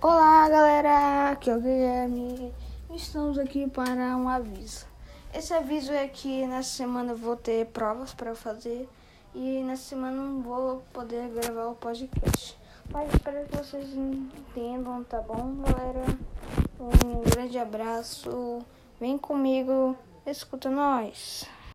Olá galera, aqui é o Guilherme. Estamos aqui para um aviso. Esse aviso é que nessa semana eu vou ter provas para fazer e nessa semana não vou poder gravar o podcast. Mas espero que vocês entendam, tá bom, galera? Um grande abraço. Vem comigo, escuta nós.